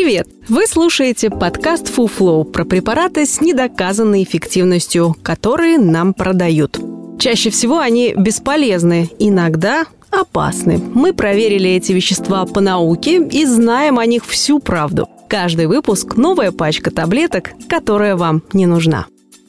Привет! Вы слушаете подкаст FuFlow про препараты с недоказанной эффективностью, которые нам продают. Чаще всего они бесполезны, иногда опасны. Мы проверили эти вещества по науке и знаем о них всю правду. Каждый выпуск – новая пачка таблеток, которая вам не нужна.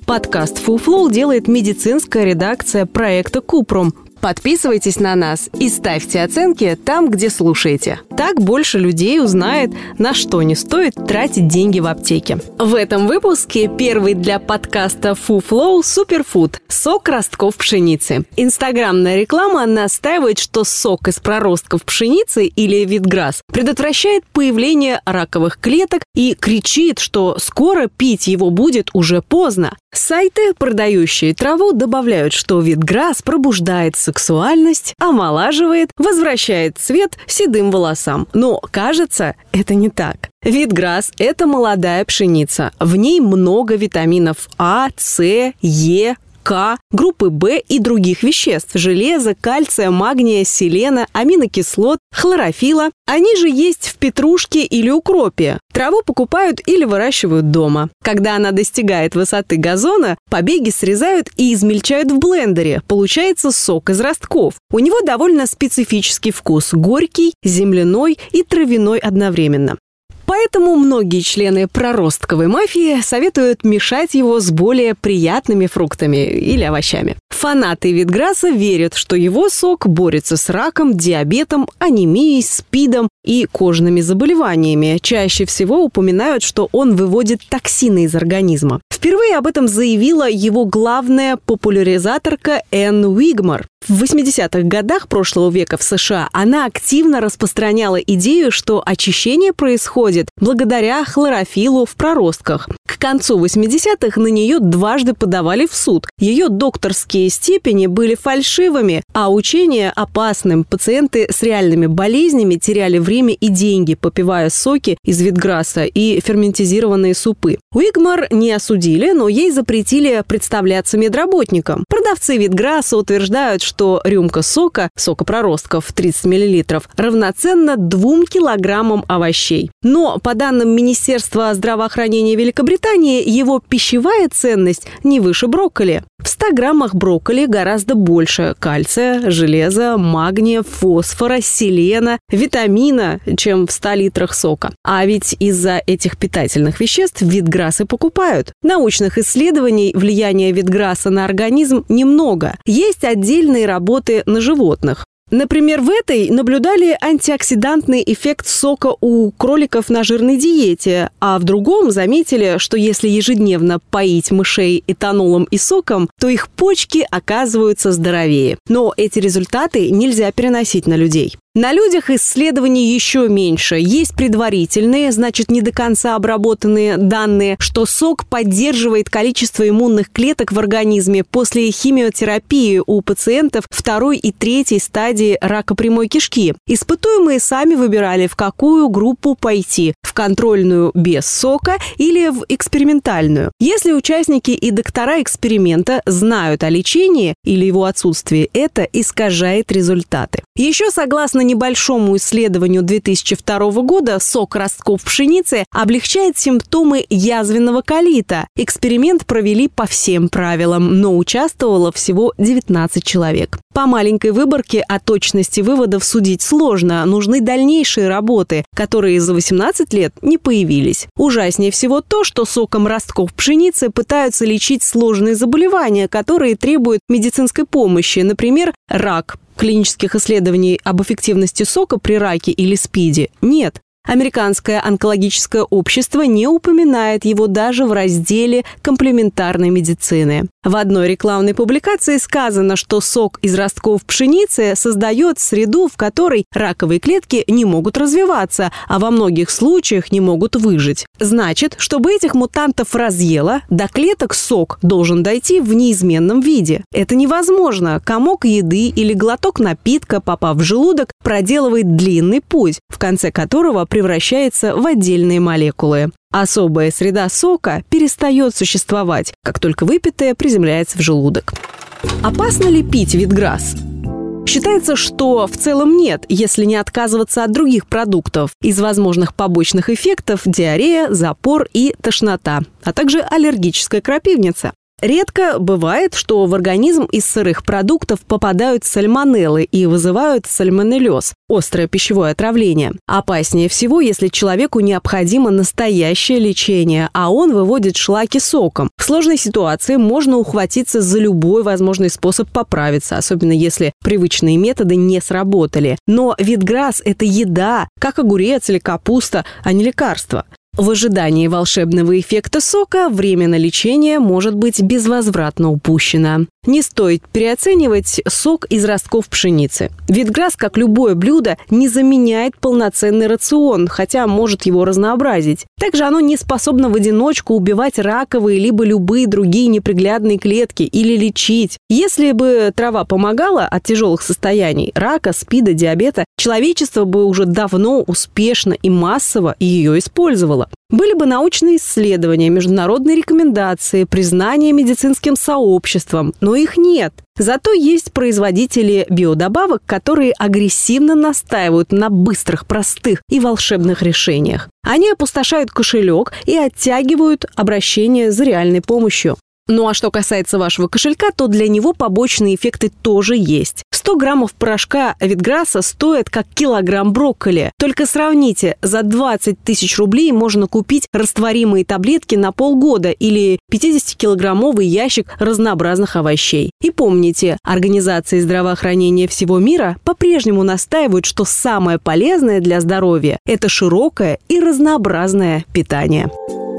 Подкаст FuFlow делает медицинская редакция проекта Купрум, Подписывайтесь на нас и ставьте оценки там, где слушаете. Так больше людей узнает, на что не стоит тратить деньги в аптеке. В этом выпуске первый для подкаста FuFlow Superfood – сок ростков пшеницы. Инстаграмная реклама настаивает, что сок из проростков пшеницы или витграсс предотвращает появление раковых клеток и кричит, что скоро пить его будет уже поздно. Сайты, продающие траву, добавляют, что витграсс пробуждает сексуальность, омолаживает, возвращает цвет седым волосам. Но, кажется, это не так. Витграсс – это молодая пшеница. В ней много витаминов А, С, Е, группы В и других веществ – железа, кальция, магния, селена, аминокислот, хлорофила. Они же есть в петрушке или укропе. Траву покупают или выращивают дома. Когда она достигает высоты газона, побеги срезают и измельчают в блендере. Получается сок из ростков. У него довольно специфический вкус – горький, земляной и травяной одновременно. Поэтому многие члены проростковой мафии советуют мешать его с более приятными фруктами или овощами. Фанаты Витграсса верят, что его сок борется с раком, диабетом, анемией, спидом и кожными заболеваниями. Чаще всего упоминают, что он выводит токсины из организма. Впервые об этом заявила его главная популяризаторка Энн Уигмар. В 80-х годах прошлого века в США она активно распространяла идею, что очищение происходит благодаря хлорофилу в проростках. К концу 80-х на нее дважды подавали в суд. Ее докторские степени были фальшивыми, а учение опасным. Пациенты с реальными болезнями теряли время и деньги, попивая соки из витграсса и ферментизированные супы. Уигмар не осудили, но ей запретили представляться медработникам. Продавцы витграсса утверждают, что рюмка сока, сока проростков 30 мл, равноценна 2 килограммам овощей. Но, по данным Министерства здравоохранения Великобритании, его пищевая ценность не выше брокколи. В 100 граммах брокколи гораздо больше кальция, железа, магния, фосфора, селена, витамина, чем в 100 литрах сока. А ведь из-за этих питательных веществ витграссы покупают. Научных исследований влияния витграсса на организм немного. Есть отдельные работы на животных. Например, в этой наблюдали антиоксидантный эффект сока у кроликов на жирной диете, а в другом заметили, что если ежедневно поить мышей этанолом и соком, то их почки оказываются здоровее. Но эти результаты нельзя переносить на людей. На людях исследований еще меньше. Есть предварительные, значит, не до конца обработанные данные, что сок поддерживает количество иммунных клеток в организме после химиотерапии у пациентов второй и третьей стадии рака прямой кишки. Испытуемые сами выбирали, в какую группу пойти – в контрольную без сока или в экспериментальную. Если участники и доктора эксперимента знают о лечении или его отсутствии, это искажает результаты. Еще согласно небольшому исследованию 2002 года, сок ростков пшеницы облегчает симптомы язвенного колита. Эксперимент провели по всем правилам, но участвовало всего 19 человек. По маленькой выборке о точности выводов судить сложно, нужны дальнейшие работы, которые за 18 лет не появились. Ужаснее всего то, что соком ростков пшеницы пытаются лечить сложные заболевания, которые требуют медицинской помощи, например, рак, клинических исследований об эффективности сока при раке или СПИДе нет. Американское онкологическое общество не упоминает его даже в разделе комплементарной медицины. В одной рекламной публикации сказано, что сок из ростков пшеницы создает среду, в которой раковые клетки не могут развиваться, а во многих случаях не могут выжить. Значит, чтобы этих мутантов разъело, до клеток сок должен дойти в неизменном виде. Это невозможно. Комок еды или глоток напитка, попав в желудок, проделывает длинный путь, в конце которого превращается в отдельные молекулы. Особая среда сока перестает существовать, как только выпитое приземляется в желудок. Опасно ли пить витграсс? Считается, что в целом нет, если не отказываться от других продуктов. Из возможных побочных эффектов – диарея, запор и тошнота, а также аллергическая крапивница. Редко бывает, что в организм из сырых продуктов попадают сальмонеллы и вызывают сальмонеллез – острое пищевое отравление. Опаснее всего, если человеку необходимо настоящее лечение, а он выводит шлаки соком. В сложной ситуации можно ухватиться за любой возможный способ поправиться, особенно если привычные методы не сработали. Но витграсс – это еда, как огурец или капуста, а не лекарство. В ожидании волшебного эффекта сока время на лечение может быть безвозвратно упущено. Не стоит переоценивать сок из ростков пшеницы. Витграсс, как любое блюдо, не заменяет полноценный рацион, хотя может его разнообразить. Также оно не способно в одиночку убивать раковые либо любые другие неприглядные клетки или лечить. Если бы трава помогала от тяжелых состояний рака, спида, диабета, человечество бы уже давно успешно и массово ее использовало. Были бы научные исследования, международные рекомендации, признание медицинским сообществом, но их нет. Зато есть производители биодобавок, которые агрессивно настаивают на быстрых, простых и волшебных решениях. Они опустошают кошелек и оттягивают обращение за реальной помощью. Ну а что касается вашего кошелька, то для него побочные эффекты тоже есть. 100 граммов порошка Витграсса стоит как килограмм брокколи. Только сравните, за 20 тысяч рублей можно купить растворимые таблетки на полгода или 50-килограммовый ящик разнообразных овощей. И помните, организации здравоохранения всего мира по-прежнему настаивают, что самое полезное для здоровья – это широкое и разнообразное питание.